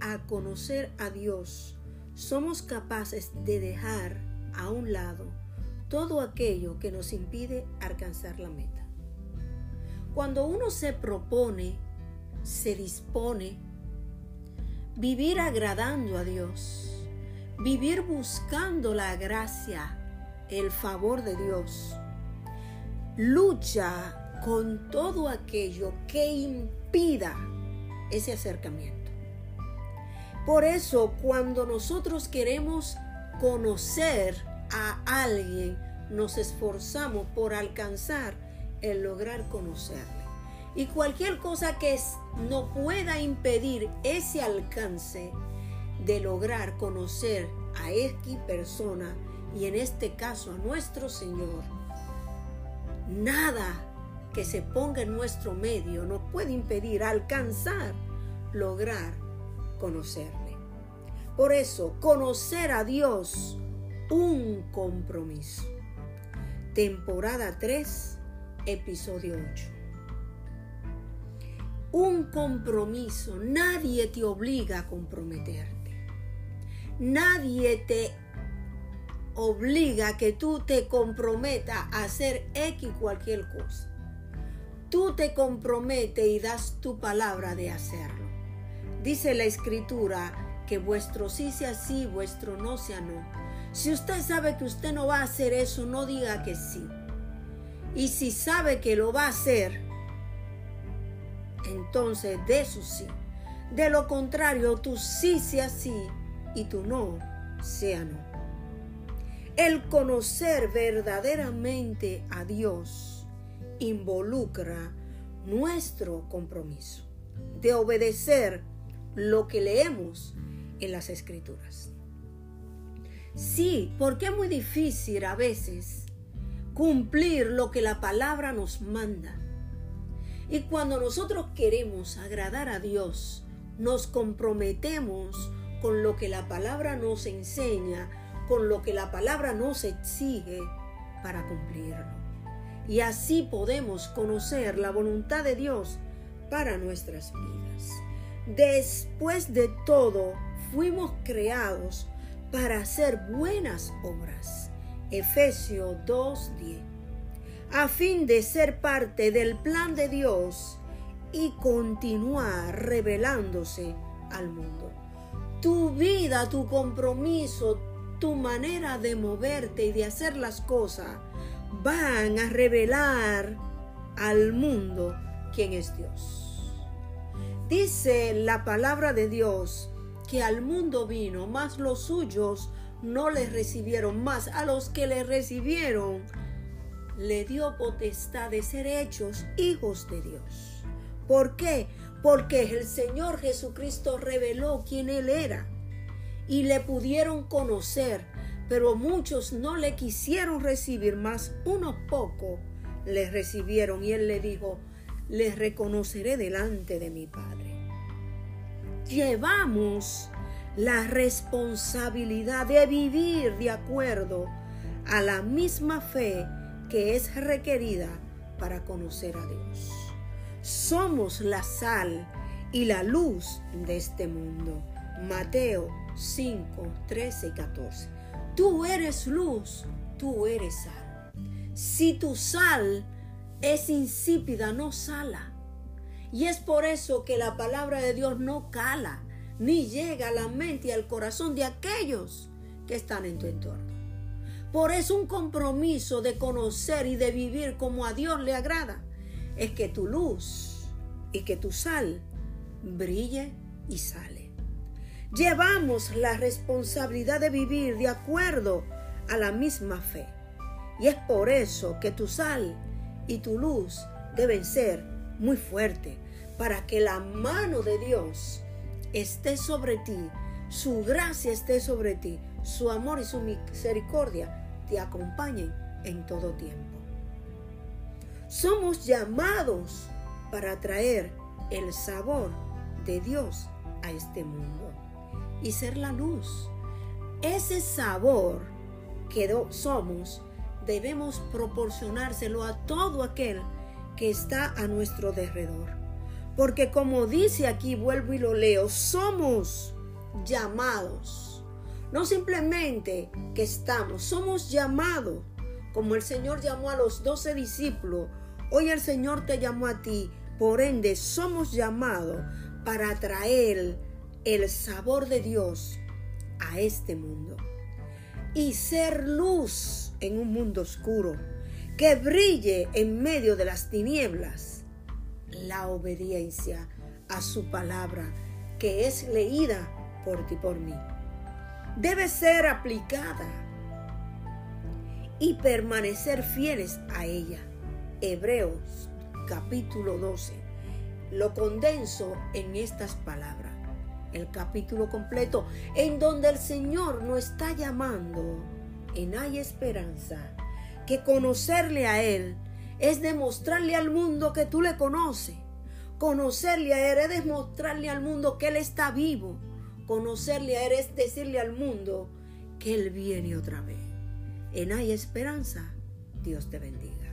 a conocer a Dios, somos capaces de dejar a un lado todo aquello que nos impide alcanzar la meta. Cuando uno se propone, se dispone, vivir agradando a Dios, vivir buscando la gracia, el favor de Dios, lucha con todo aquello que impida ese acercamiento. Por eso, cuando nosotros queremos conocer a alguien, nos esforzamos por alcanzar el lograr conocerle. Y cualquier cosa que no pueda impedir ese alcance de lograr conocer a X persona, y en este caso a nuestro Señor, nada que se ponga en nuestro medio nos puede impedir alcanzar, lograr conocerle. Por eso, conocer a Dios, un compromiso. Temporada 3, episodio 8. Un compromiso. Nadie te obliga a comprometerte. Nadie te obliga a que tú te comprometas a hacer X cualquier cosa. Tú te comprometes y das tu palabra de hacerlo. Dice la escritura que vuestro sí sea sí, vuestro no sea no. Si usted sabe que usted no va a hacer eso, no diga que sí. Y si sabe que lo va a hacer, entonces de su sí. De lo contrario, tu sí sea sí y tu no sea no. El conocer verdaderamente a Dios involucra nuestro compromiso de obedecer lo que leemos en las escrituras. Sí, porque es muy difícil a veces cumplir lo que la palabra nos manda. Y cuando nosotros queremos agradar a Dios, nos comprometemos con lo que la palabra nos enseña, con lo que la palabra nos exige para cumplirlo. Y así podemos conocer la voluntad de Dios para nuestras vidas. Después de todo, fuimos creados para hacer buenas obras. Efesios 2.10. A fin de ser parte del plan de Dios y continuar revelándose al mundo. Tu vida, tu compromiso, tu manera de moverte y de hacer las cosas van a revelar al mundo quién es Dios. Dice la palabra de Dios que al mundo vino, más los suyos no le recibieron, más a los que le recibieron le dio potestad de ser hechos hijos de Dios. ¿Por qué? Porque el Señor Jesucristo reveló quién Él era y le pudieron conocer, pero muchos no le quisieron recibir, más unos pocos le recibieron y Él le dijo, les reconoceré delante de mi Padre. Llevamos la responsabilidad de vivir de acuerdo a la misma fe que es requerida para conocer a Dios. Somos la sal y la luz de este mundo. Mateo 5, 13 y 14. Tú eres luz, tú eres sal. Si tu sal es insípida, no sala. Y es por eso que la palabra de Dios no cala, ni llega a la mente y al corazón de aquellos que están en tu entorno. Por eso un compromiso de conocer y de vivir como a Dios le agrada es que tu luz y que tu sal brille y sale. Llevamos la responsabilidad de vivir de acuerdo a la misma fe. Y es por eso que tu sal y tu luz deben ser muy fuertes para que la mano de Dios esté sobre ti, su gracia esté sobre ti, su amor y su misericordia te acompañen en todo tiempo. Somos llamados para traer el sabor de Dios a este mundo y ser la luz. Ese sabor que somos debemos proporcionárselo a todo aquel que está a nuestro derredor. Porque como dice aquí, vuelvo y lo leo, somos llamados. No simplemente que estamos, somos llamados. Como el Señor llamó a los doce discípulos, hoy el Señor te llamó a ti. Por ende, somos llamados para traer el sabor de Dios a este mundo. Y ser luz en un mundo oscuro, que brille en medio de las tinieblas la obediencia a su palabra, que es leída por ti por mí. Debe ser aplicada y permanecer fieles a ella. Hebreos capítulo 12. Lo condenso en estas palabras. El capítulo completo en donde el Señor nos está llamando en Hay Esperanza. Que conocerle a Él es demostrarle al mundo que tú le conoces. Conocerle a Él es demostrarle al mundo que Él está vivo. Conocerle a Él es decirle al mundo que Él viene otra vez. En Hay Esperanza, Dios te bendiga.